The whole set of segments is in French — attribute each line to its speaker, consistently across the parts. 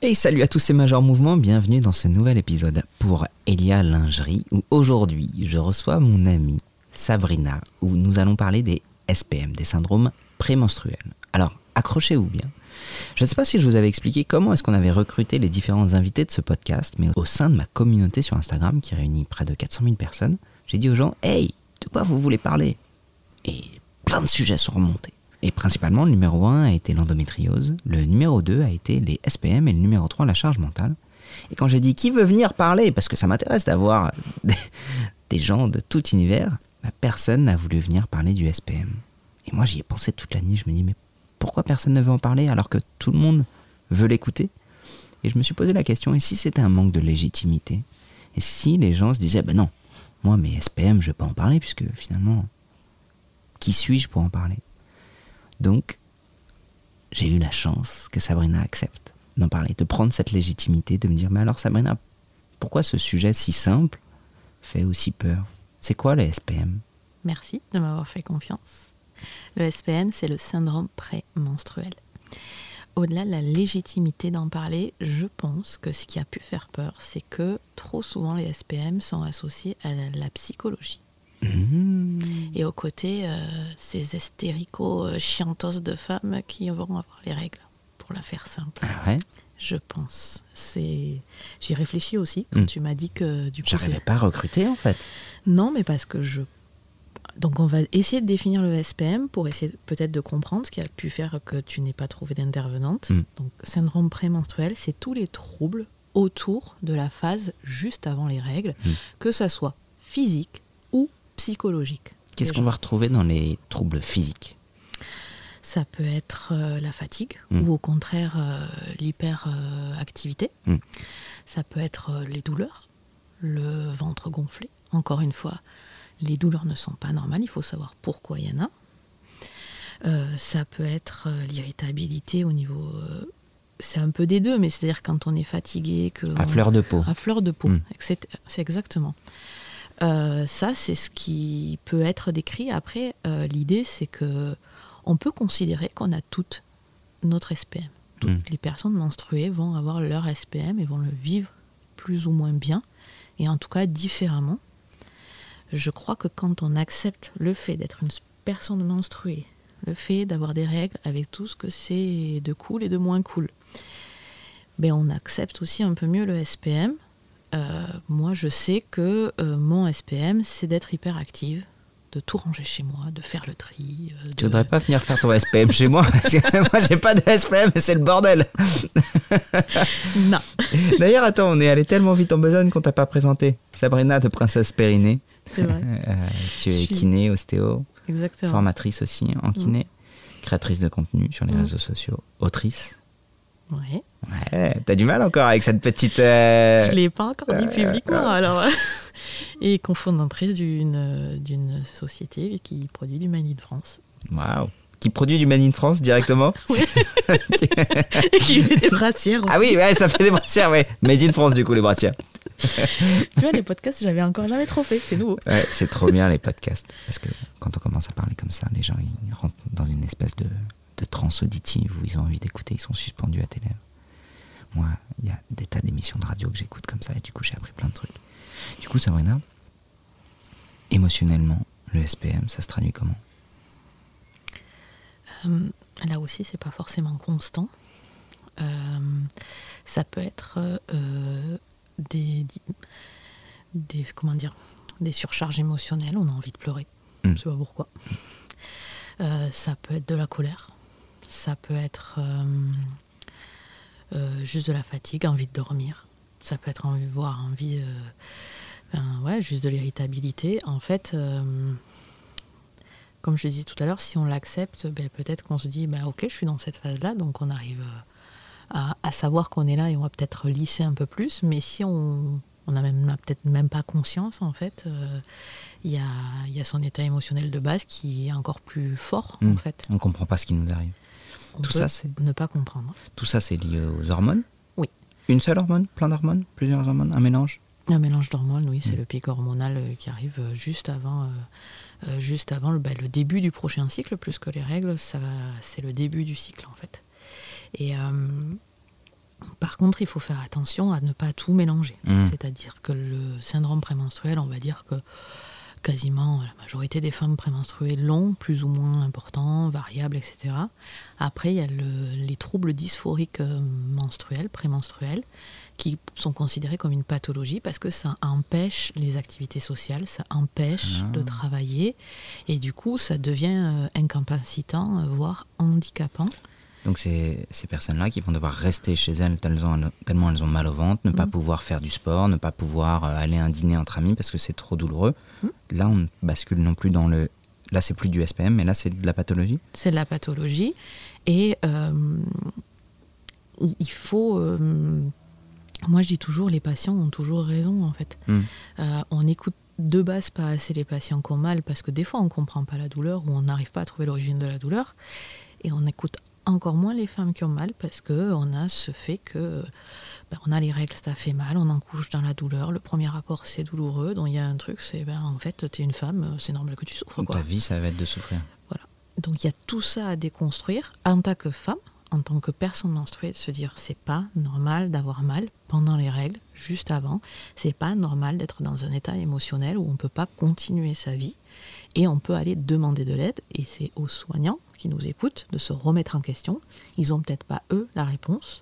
Speaker 1: Et salut à tous ces Major Mouvements, bienvenue dans ce nouvel épisode pour Elia Lingerie où aujourd'hui je reçois mon amie Sabrina où nous allons parler des SPM, des syndromes prémenstruels. Alors accrochez-vous bien. Je ne sais pas si je vous avais expliqué comment est-ce qu'on avait recruté les différents invités de ce podcast, mais au sein de ma communauté sur Instagram qui réunit près de 400 000 personnes, j'ai dit aux gens Hey, de quoi vous voulez parler? Et plein de sujets sont remontés. Et principalement, le numéro 1 a été l'endométriose, le numéro 2 a été les SPM et le numéro 3 la charge mentale. Et quand j'ai dit qui veut venir parler, parce que ça m'intéresse d'avoir des, gens de tout univers, bah, personne n'a voulu venir parler du SPM. Et moi j'y ai pensé toute la nuit, je me dis mais pourquoi personne ne veut en parler alors que tout le monde veut l'écouter? Et je me suis posé la question, et si c'était un manque de légitimité? Et si les gens se disaient ben non, moi mes SPM je ne vais pas en parler puisque finalement, qui suis-je pour en parler? Donc, j'ai eu la chance que Sabrina accepte d'en parler, de prendre cette légitimité, de me dire, mais alors Sabrina, pourquoi ce sujet si simple fait aussi peur? C'est quoi le SPM
Speaker 2: Merci de m'avoir fait confiance. Le SPM, c'est le syndrome prémenstruel. Au-delà de la légitimité d'en parler, je pense que ce qui a pu faire peur, c'est que trop souvent les SPM sont associés à la psychologie. Mmh. Et au côté, euh, ces hystérico-chiantos euh, de femmes qui vont avoir les règles, pour la faire simple.
Speaker 1: Ah
Speaker 2: je pense. C'est. J'y réfléchis aussi quand mmh. tu m'as dit que
Speaker 1: du coup. J'arrivais pas à recruter en fait.
Speaker 2: Non, mais parce que je. Donc on va essayer de définir le SPM pour essayer peut-être de comprendre ce qui a pu faire que tu n'aies pas trouvé d'intervenante. Mmh. Donc syndrome prémenstruel, c'est tous les troubles autour de la phase juste avant les règles, que ça soit physique
Speaker 1: Qu'est-ce qu'on va retrouver dans les troubles physiques?
Speaker 2: Ça peut être euh, la fatigue hmm. ou au contraire euh, l'hyperactivité. Hmm. Ça peut être euh, les douleurs, le ventre gonflé. Encore une fois, les douleurs ne sont pas normales, il faut savoir pourquoi il y en a. ça peut être l'irritabilité au niveau... c'est un peu des deux, mais c'est-à-dire quand on est fatigué... Que
Speaker 1: à fleur de peau.
Speaker 2: À fleur de peau, hmm. c'est exactement. Euh, ça, c'est ce qui peut être décrit. Après, euh, l'idée, c'est que on peut considérer qu'on a toute notre SPM. Toutes hmm. les personnes menstruées vont avoir leur SPM et vont le vivre plus ou moins bien, et en tout cas différemment. Je crois que quand on accepte le fait d'être une personne menstruée, le fait d'avoir des règles avec tout ce que c'est de cool et de moins cool, ben on accepte aussi un peu mieux le SPM euh, moi, je sais que euh, mon SPM, c'est d'être hyperactive, de tout ranger chez moi, de faire le tri.
Speaker 1: Euh, tu voudrais pas venir faire ton SPM chez moi? Moi, j'ai pas de SPM, c'est le bordel.
Speaker 2: non.
Speaker 1: D'ailleurs, attends, on est allé tellement vite en besogne qu'on t'a pas présenté. Sabrina de Princesse Périnée.
Speaker 2: C'est vrai.
Speaker 1: tu es kiné, ostéo.
Speaker 2: Exactement.
Speaker 1: Formatrice aussi en kiné. Créatrice de contenu sur les mm. réseaux sociaux. Autrice.
Speaker 2: Ouais.
Speaker 1: Ouais, t'as du mal encore avec cette petite. Euh,
Speaker 2: Je l'ai pas encore dit publiquement, alors. Et cofondatrice d'une, d'une société qui produit du Made in France.
Speaker 1: Waouh! Qui produit du Made in France directement?
Speaker 2: Oui. Et qui fait des brassières aussi.
Speaker 1: Ah oui, ouais, ça fait des brassières, ouais. Made in France, du coup, les brassières.
Speaker 2: tu vois, les podcasts, j'avais encore jamais trop fait, c'est nouveau.
Speaker 1: Ouais, c'est trop bien les podcasts. Parce que quand on commence à parler comme ça, les gens ils rentrent dans une espèce de de trans auditive où ils ont envie d'écouter, ils sont suspendus à tes lèvres. Moi, il y a des tas d'émissions de radio que j'écoute comme ça et du coup j'ai appris plein de trucs. Du coup, Sabrina, émotionnellement, le SPM, ça se traduit comment?
Speaker 2: Euh, Là aussi, c'est pas forcément constant. Euh, ça peut être euh, des, des, comment dire, des surcharges émotionnelles. On a envie de pleurer. Je hmm. sais pas pourquoi. ça peut être de la colère ça peut être euh, euh, juste de la fatigue, envie de dormir. Ça peut être envie de voir, envie, ben, ouais, juste de l'irritabilité. En fait, comme je disais tout à l'heure, si on l'accepte, ben, peut-être qu'on se dit, bah, ok, je suis dans cette phase-là, donc on arrive à, savoir qu'on est là et on va peut-être lisser un peu plus. Mais si on n'a même peut-être même pas conscience, en fait, il y, a, son état émotionnel de base qui est encore plus fort, en hmm. fait.
Speaker 1: On comprend pas ce qui nous arrive
Speaker 2: tout ça, c'est ne pas comprendre.
Speaker 1: Tout ça, c'est lié aux hormones
Speaker 2: Oui.
Speaker 1: Une seule hormone Plein d'hormones Plusieurs hormones Un mélange
Speaker 2: Un mélange d'hormones, oui. C'est mm. le pic hormonal euh, qui arrive euh, juste avant, euh, juste avant le, bah, le, début du prochain cycle, plus que les règles. c'est le début du cycle, en fait. Et Par contre, il faut faire attention à ne pas tout mélanger.
Speaker 1: Mm.
Speaker 2: C'est-à-dire que le syndrome prémenstruel, on va dire que quasiment la majorité des femmes prémenstruées l'ont, plus ou moins important, variable, etc. Après, il y a le- les troubles dysphoriques euh, menstruels, prémenstruels, qui sont considérés comme une pathologie parce que ça empêche les activités sociales, ça empêche
Speaker 1: Ah.
Speaker 2: de travailler, et du coup, ça devient euh, incapacitant, euh, voire handicapant.
Speaker 1: Donc c'est ces personnes-là qui vont devoir rester chez elles tellement, elles ont mal au ventre, ne pas
Speaker 2: Mm.
Speaker 1: pouvoir faire du sport, ne pas pouvoir euh, aller à un dîner entre amis parce que c'est trop douloureux.
Speaker 2: Mm.
Speaker 1: Là, on ne bascule non plus dans le... Là, c'est plus du SPM, mais là, c'est de la pathologie.
Speaker 2: c'est de la pathologie. Et euh, il faut. euh, moi, je dis toujours, les patients ont toujours raison, en fait. Euh, on écoute de base pas assez les patients qui ont mal parce que des fois, on comprend pas la douleur ou on n'arrive pas à trouver l'origine de la douleur. Et on écoute encore moins les femmes qui ont mal parce que on a ce fait que ben, on a les règles, ça fait mal, on en couche dans la douleur. Le premier rapport, c'est douloureux. Donc il y a un truc, c'est ben, en fait, tu es une femme, c'est normal que tu souffres. Quoi.
Speaker 1: ta vie, ça va être de souffrir.
Speaker 2: Donc il y a tout ça à déconstruire en tant que femme, en tant que personne menstruée, de se dire c'est pas normal d'avoir mal pendant les règles, juste avant. C'est pas normal d'être dans un état émotionnel où on peut pas continuer sa vie et on peut aller demander de l'aide. Et c'est aux soignants qui nous écoutent de se remettre en question. Ils ont peut-être pas eux la réponse,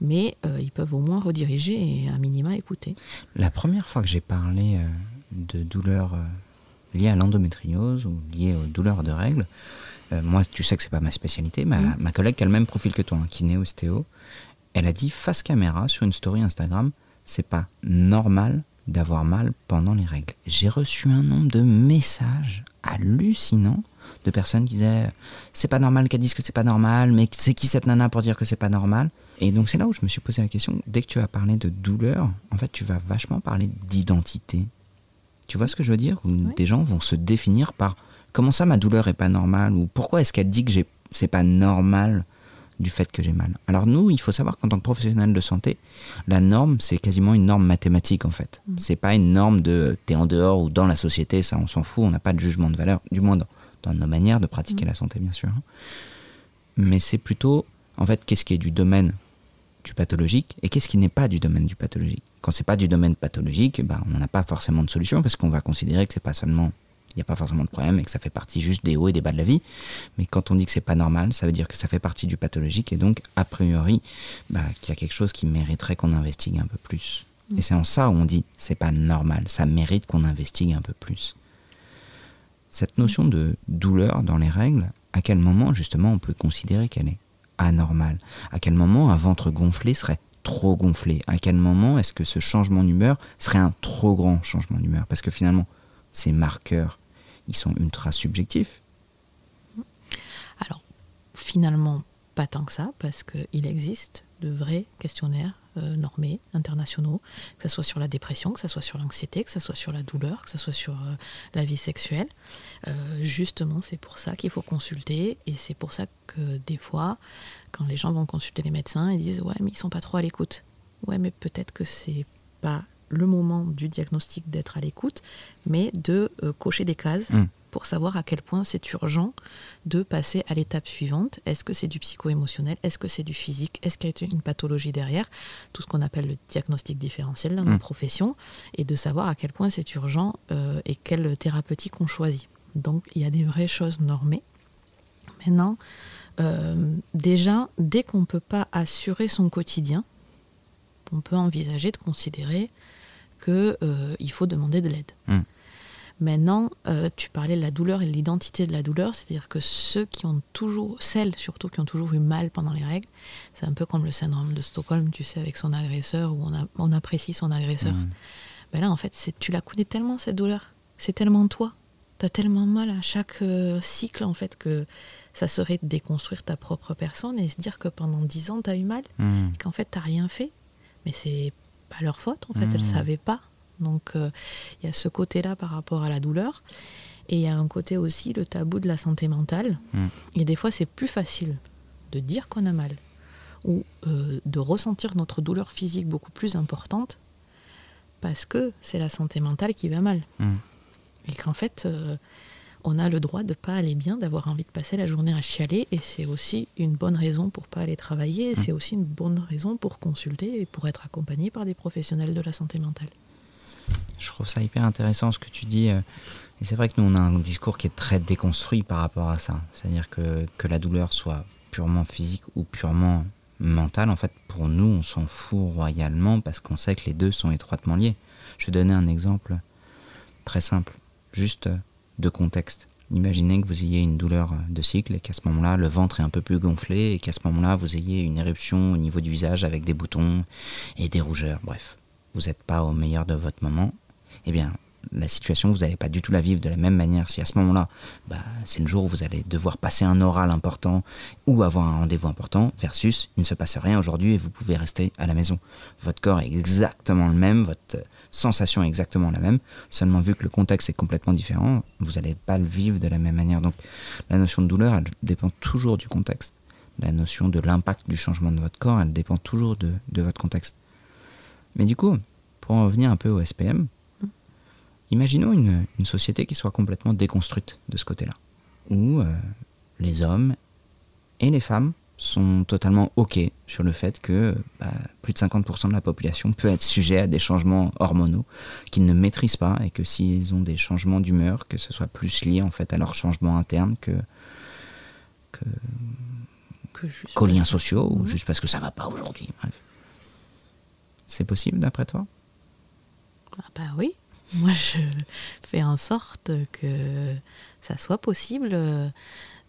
Speaker 2: mais euh, ils peuvent au moins rediriger et à minima écouter.
Speaker 1: La première fois que j'ai parlé euh, de douleurs euh, liées à l'endométriose ou liées aux douleurs de règles, euh, moi, tu sais que c'est pas ma spécialité, ma,
Speaker 2: Mm.
Speaker 1: ma collègue qui a le même profil que toi, un kiné ostéo, elle a dit face caméra sur une story Instagram, c'est pas normal d'avoir mal pendant les règles. J'ai reçu un nombre de messages hallucinants de personnes qui disaient c'est pas normal qu'elle dise que c'est pas normal, mais c'est qui cette nana pour dire que c'est pas normal? Et donc c'est là où je me suis posé la question, dès que tu as parlé de douleur, en fait tu vas vachement parler d'identité. Tu vois ce que je veux dire? Où
Speaker 2: Oui.
Speaker 1: Des gens vont se définir par comment ça ma douleur est pas normale ou pourquoi est-ce qu'elle dit que c'est pas normal du fait que j'ai mal? Alors nous, il faut savoir qu'en tant que professionnel de santé, la norme, c'est quasiment une norme mathématique en fait.
Speaker 2: Mhm.
Speaker 1: C'est pas une norme de t'es en dehors ou dans la société, ça on s'en fout, on n'a pas de jugement de valeur, du moins dans, dans nos manières de pratiquer la santé bien sûr. Mais c'est plutôt, en fait, qu'est-ce qui est du domaine du pathologique et qu'est-ce qui n'est pas du domaine du pathologique? Quand c'est pas du domaine pathologique, ben, on n'a pas forcément de solution parce qu'on va considérer que c'est pas seulement, il n'y a pas forcément de problème et que ça fait partie juste des hauts et des bas de la vie. Mais quand on dit que c'est pas normal, ça veut dire que ça fait partie du pathologique et donc, a priori, bah, qu'il y a quelque chose qui mériterait qu'on investigue un peu plus. Et c'est en ça où on dit c'est pas normal, ça mérite qu'on investigue un peu plus. Cette notion de douleur dans les règles, à quel moment justement on peut considérer qu'elle est anormale? À quel moment un ventre gonflé serait trop gonflé? À quel moment est-ce que ce changement d'humeur serait un trop grand changement d'humeur? Parce que finalement, ces marqueurs, ils sont ultra subjectifs.
Speaker 2: Alors, finalement, pas tant que ça, parce qu'il existe de vrais questionnaires euh, normés, internationaux, que ce soit sur la dépression, que ce soit sur l'anxiété, que ce soit sur la douleur, que ce soit sur euh, la vie sexuelle. Euh, justement, c'est pour ça qu'il faut consulter, et c'est pour ça que des fois, quand les gens vont consulter les médecins, ils disent Ouais, mais ils sont pas trop à l'écoute. Ouais, mais peut-être que c'est pas le moment du diagnostic d'être à l'écoute, mais de euh, cocher des cases
Speaker 1: Mm.
Speaker 2: pour savoir à quel point c'est urgent de passer à l'étape suivante. Est-ce que c'est du psycho-émotionnel? Est-ce que c'est du physique? Est-ce qu'il y a une pathologie derrière? Tout ce qu'on appelle le diagnostic différentiel dans
Speaker 1: Mm.
Speaker 2: nos professions, et de savoir à quel point c'est urgent euh, et quelle thérapeutique on choisit. Donc il y a des vraies choses normées. Maintenant, euh, déjà, dès qu'on ne peut pas assurer son quotidien, on peut envisager de considérer qu'il faut demander de l'aide.
Speaker 1: Mm.
Speaker 2: Maintenant, euh, tu parlais de la douleur et de l'identité de la douleur, c'est-à-dire que ceux qui ont toujours, celles surtout qui ont toujours eu mal pendant les règles, c'est un peu comme le syndrome de Stockholm, tu sais, avec son agresseur, où on, a- on apprécie son agresseur.
Speaker 1: Mm.
Speaker 2: Ben là, en fait, c'est- tu la connais tellement, cette douleur. C'est tellement toi. Tu as tellement mal à chaque euh, cycle, en fait, que ça serait de déconstruire ta propre personne et se dire que pendant dix ans, tu as eu mal,
Speaker 1: Mm.
Speaker 2: et qu'en fait, tu rien fait. Mais c'est pas leur faute, en fait,
Speaker 1: Mmh.
Speaker 2: elles savaient pas. Donc, euh, il y a ce côté-là par rapport à la douleur. Et il y a un côté aussi, le tabou de la santé mentale.
Speaker 1: Mm.
Speaker 2: Et des fois, c'est plus facile de dire qu'on a mal ou euh, de ressentir notre douleur physique beaucoup plus importante parce que c'est la santé mentale qui va mal.
Speaker 1: Mm.
Speaker 2: Et qu'en fait, euh, on a le droit de pas aller bien, d'avoir envie de passer la journée à chialer, et c'est aussi une bonne raison pour pas aller travailler, et
Speaker 1: Mmh.
Speaker 2: c'est aussi une bonne raison pour consulter et pour être accompagné par des professionnels de la santé mentale.
Speaker 1: Je trouve ça hyper intéressant ce que tu dis. euh, Et c'est vrai que nous, on a un discours qui est très déconstruit par rapport à ça. C'est-à-dire que, que la douleur soit purement physique ou purement mentale, en fait, pour nous, on s'en fout royalement parce qu'on sait que les deux sont étroitement liés. Je vais donner un exemple très simple, juste euh, de contexte. Imaginez que vous ayez une douleur euh, de cycle et qu'à ce moment-là, le ventre est un peu plus gonflé et qu'à ce moment-là, vous ayez une éruption au niveau du visage avec des boutons et des rougeurs. Bref, vous n'êtes pas au meilleur de votre moment. Eh bien, la situation, vous n'allez pas du tout la vivre de la même manière si à ce moment-là, bah, c'est le jour où vous allez devoir passer un oral important ou avoir un rendez-vous important, versus il ne se passe rien aujourd'hui et vous pouvez rester à la maison. Votre corps est exactement le même, votre sensation est exactement la même, seulement vu que le contexte est complètement différent, vous n'allez pas le vivre de la même manière. Donc la notion de douleur, elle dépend toujours du contexte. La notion de l'impact du changement de votre corps, elle dépend toujours de, de votre contexte. Mais du coup, pour en revenir un peu au SPM, imaginons une, une société qui soit complètement déconstruite de ce côté-là, où euh, les hommes et les femmes sont totalement OK sur le fait que bah, plus de 50% de la population peut être sujet à des changements hormonaux qu'ils ne maîtrisent pas et que s'ils ont des changements d'humeur, que ce soit plus lié en fait à leurs changements internes que, que qu'aux liens sociaux ou juste parce que ça va pas aujourd'hui. Bref. C'est possible d'après toi?
Speaker 2: Ah bah oui, moi je fais en sorte que ça soit possible euh,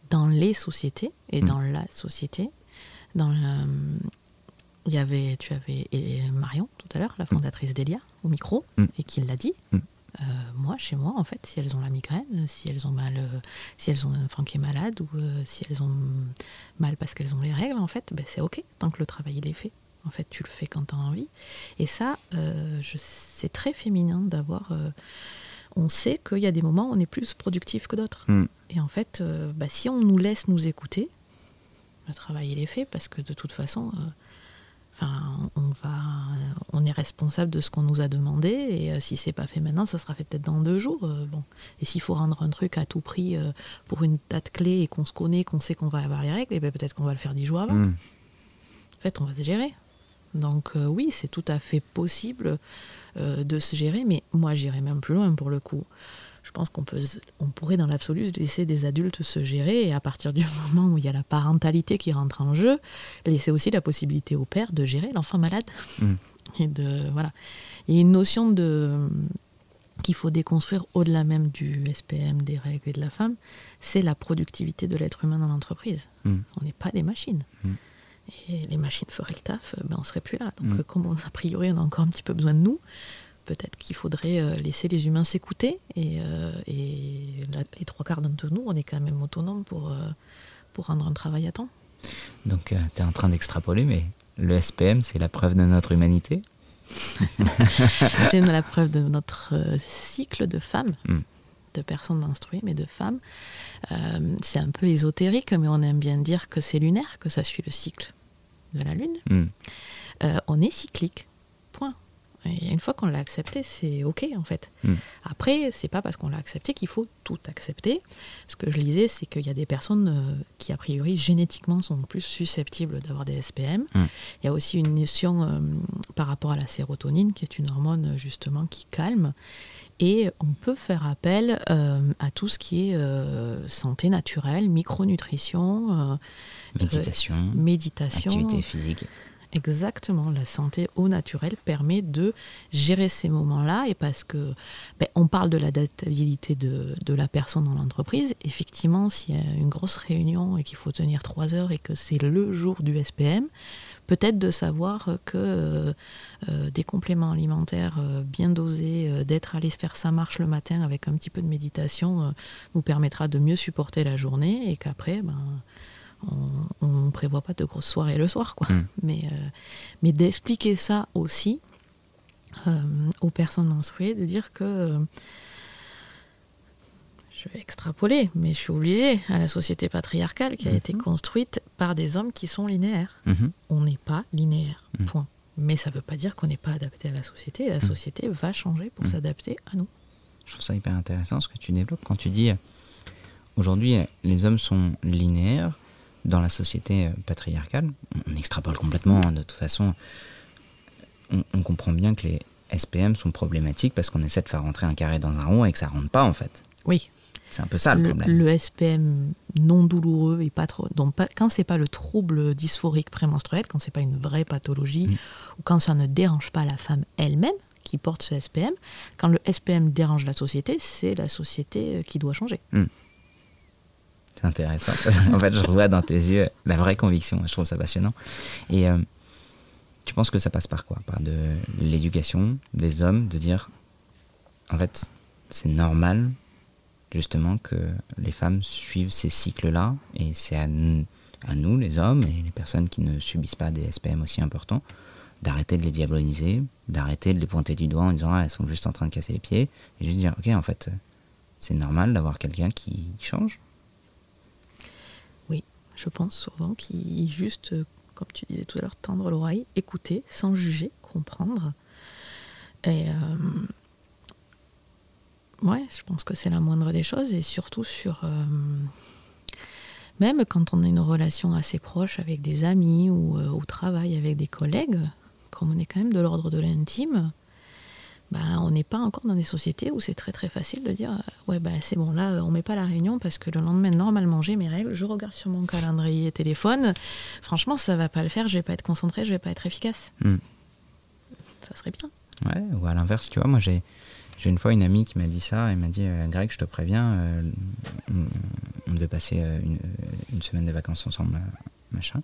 Speaker 2: dans les sociétés et
Speaker 1: Mm.
Speaker 2: dans la société. Dans le- il y avait, tu avais et Marion tout à l'heure, la fondatrice d'Elia, au micro,
Speaker 1: Mm.
Speaker 2: et qui l'a dit.
Speaker 1: Mm.
Speaker 2: Euh, moi, chez moi, en fait, si elles ont la migraine, si elles ont mal, euh, si elles ont un enfant qui est malade ou euh, si elles ont mal parce qu'elles ont les règles, en fait, ben, c'est ok tant que le travail il est fait. En fait, tu le fais quand tu as envie. Et ça, euh, je- c'est très féminin d'avoir. euh, on sait qu'il y a des moments où on est plus productif que d'autres.
Speaker 1: Mm.
Speaker 2: Et en fait, euh, bah, si on nous laisse nous écouter, le travail il est fait parce que de toute façon, enfin, on va, on est responsable de ce qu'on nous a demandé et si c'est pas fait maintenant, ça sera fait peut-être dans deux jours. bon, et s'il faut rendre un truc à tout prix pour une date clé et qu'on se connaît, qu'on sait qu'on va avoir les règles, et ben peut-être qu'on va le faire dix jours avant.
Speaker 1: Mm.
Speaker 2: En fait, on va se gérer. Donc euh, oui, c'est tout à fait possible euh, de se gérer, mais moi j'irais même plus loin pour le coup. Je pense qu'on peut, on pourrait dans l'absolu laisser des adultes se gérer et à partir du moment où il y a la parentalité qui rentre en jeu, laisser aussi la possibilité au père de gérer l'enfant malade.
Speaker 1: Mm.
Speaker 2: Et de voilà, il y a une notion de qu'il faut déconstruire au-delà même du SPM, des règles et de la femme, c'est la productivité de l'être humain dans l'entreprise.
Speaker 1: Mm.
Speaker 2: On n'est pas des machines.
Speaker 1: Mm.
Speaker 2: Et les machines feraient le taf, euh, ben on serait plus là. Donc,
Speaker 1: Mm.
Speaker 2: euh, comme on- a priori on a encore un petit peu besoin de nous, peut-être qu'il faudrait euh, laisser les humains s'écouter. Et, euh, et la- les trois quarts d'entre nous, on est quand même autonomes pour, euh, pour rendre un travail à temps.
Speaker 1: Donc tu es en train d'extrapoler, mais le SPM, c'est la preuve de notre humanité
Speaker 2: C'est la preuve de notre euh, cycle de femmes,
Speaker 1: Mm.
Speaker 2: de personnes menstruées, mais de femmes. Euh, c'est un peu ésotérique, mais on aime bien dire que c'est lunaire, que ça suit le cycle de la Lune.
Speaker 1: Mm.
Speaker 2: Euh, on est cyclique. Point. Et une fois qu'on l'a accepté, c'est OK en fait.
Speaker 1: Mm.
Speaker 2: Après, c'est pas parce qu'on l'a accepté qu'il faut tout accepter. Ce que je lisais, c'est qu'il y a des personnes euh, qui, a priori, génétiquement sont plus susceptibles d'avoir des SPM.
Speaker 1: Mm.
Speaker 2: Il y a aussi une notion euh, par rapport à la sérotonine, qui est une hormone justement qui calme. Et on peut faire appel euh, à tout ce qui est euh, santé naturelle, micronutrition, euh,
Speaker 1: Méditation,
Speaker 2: méditation.
Speaker 1: activité physique.
Speaker 2: Exactement, la santé au naturel permet de gérer ces moments-là et parce que ben, on parle de l'adaptabilité de, de la personne dans l'entreprise. Effectivement, s'il y a une grosse réunion et qu'il faut tenir trois heures et que c'est le jour du SPM, peut-être de savoir que euh, euh, des compléments alimentaires euh, bien dosés, d'être allé se faire sa marche le matin avec un petit peu de méditation, nous permettra de mieux supporter la journée et qu'après, ben, on ne prévoit pas de grosses soirées le soir. Quoi.
Speaker 1: Mm.
Speaker 2: Mais, mais d'expliquer ça aussi aux personnes menstruées, de dire que je vais extrapoler, mais je suis obligée à la société patriarcale qui a
Speaker 1: Mhm.
Speaker 2: été construite par des hommes qui sont linéaires.
Speaker 1: Mhm.
Speaker 2: On n'est pas linéaire,
Speaker 1: Mhm.
Speaker 2: point. Mais ça ne veut pas dire qu'on n'est pas adapté à la société. et La
Speaker 1: Mhm.
Speaker 2: société va changer pour
Speaker 1: Mhm.
Speaker 2: s'adapter à nous.
Speaker 1: Je trouve ça hyper intéressant ce que tu développes quand tu dis euh, aujourd'hui, les hommes sont linéaires dans la société euh, patriarcale. On extrapole complètement, hein, de toute façon. On, on comprend bien que les SPM sont problématiques parce qu'on essaie de faire rentrer un carré dans un rond et que ça rentre pas en fait.
Speaker 2: Oui.
Speaker 1: C'est un peu ça le,
Speaker 2: Le,
Speaker 1: problème.
Speaker 2: le SPM non douloureux et pas trop. Donc pas, quand c'est pas le trouble dysphorique prémenstruel, quand c'est pas une vraie pathologie,
Speaker 1: Mm.
Speaker 2: ou quand ça ne dérange pas la femme elle-même qui porte ce SPM, quand le SPM dérange la société, c'est la société euh, qui doit changer.
Speaker 1: C'est intéressant. en fait, je vois dans tes yeux la vraie conviction. Je trouve ça passionnant. Et euh, tu penses que ça passe par quoi? Par de l'éducation des hommes, de dire, en fait, c'est normal, justement, que les femmes suivent ces cycles-là. Et c'est à, nous- les hommes, et les personnes qui ne subissent pas des SPM aussi importants, d'arrêter de les diaboliser, d'arrêter de les pointer du doigt en disant, ah, elles sont juste en train de casser les pieds. Et juste dire, ok, en fait, c'est normal d'avoir quelqu'un qui change.
Speaker 2: Oui, je pense souvent qu'il juste, comme tu disais tout à l'heure, tendre l'oreille, écouter, sans juger, comprendre. Et euh, ouais, je pense que c'est la moindre des choses. Et surtout sur. euh, même quand on a une relation assez proche avec des amis ou euh, au travail avec des collègues, comme on est quand même de l'ordre de l'intime, ben, on n'est pas encore dans des sociétés où c'est très très facile de dire euh, ouais ben c'est bon là on met pas la réunion parce que le lendemain normalement j'ai mes règles je regarde sur mon calendrier téléphone franchement ça va pas le faire je vais pas être concentrée je vais pas être efficace
Speaker 1: Hmm.
Speaker 2: ça serait bien
Speaker 1: Ouais, ou à l'inverse, tu vois, moi j'ai j'ai une fois une amie qui m'a dit ça, elle m'a dit euh, Greg, je te préviens, euh, on, devait passer euh, une, semaine de vacances ensemble, machin.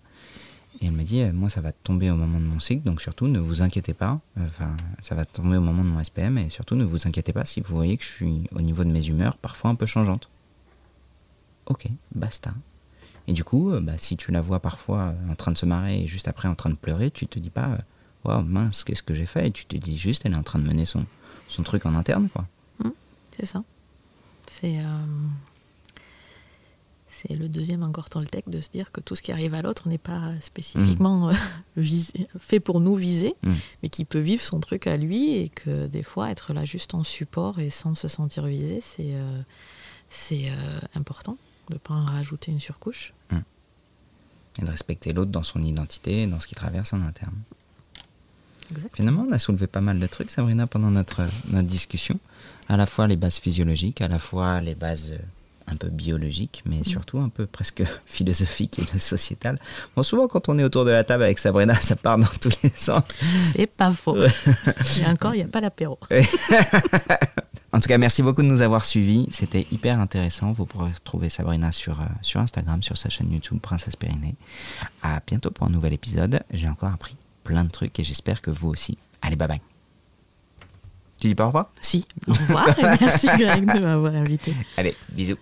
Speaker 1: Et elle m'a dit, moi ça va tomber au moment de mon cycle, donc surtout ne vous inquiétez pas, enfin ça va tomber au moment de mon SPM, et surtout ne vous inquiétez pas si vous voyez que je suis au niveau de mes humeurs parfois un peu changeantes. Ok, basta. Et du coup, bah, si tu la vois parfois en train de se marrer et juste après en train de pleurer, tu te dis pas, waouh mince, qu'est-ce que j'ai fait? Et tu te dis juste, elle est en train de mener son, son truc en interne, quoi.
Speaker 2: c'est ça c'est euh, c'est le deuxième encore Toltec de se dire que tout ce qui arrive à l'autre n'est pas spécifiquement visé- fait pour nous viser
Speaker 1: Mm.
Speaker 2: mais qui peut vivre son truc à lui et que des fois être là juste en support et sans se sentir visé c'est euh, c'est euh, important de pas en rajouter une surcouche
Speaker 1: Et de respecter l'autre dans son identité, et dans ce qu'il traverse en interne.
Speaker 2: Exactement.
Speaker 1: Finalement, on a soulevé pas mal de trucs, Sabrina, pendant notre, notre discussion. À la fois les bases physiologiques, à la fois les bases euh, un peu biologiques, mais surtout un peu presque philosophiques et sociétales. Bon, souvent, quand on est autour de la table avec Sabrina, ça part dans tous les sens.
Speaker 2: c'est pas faux et encore il n'y a pas l'apéro
Speaker 1: En tout cas, merci beaucoup de nous avoir suivis. C'était hyper intéressant. Vous pourrez retrouver Sabrina sur, euh, sur Instagram, sur sa chaîne YouTube Princesse Périnée. À bientôt pour un nouvel épisode. J'ai encore appris plein de trucs et j'espère que vous aussi. Allez, bye bye. Tu dis pas au revoir?
Speaker 2: Si au revoir et merci Greg de m'avoir invité
Speaker 1: Allez, bisous.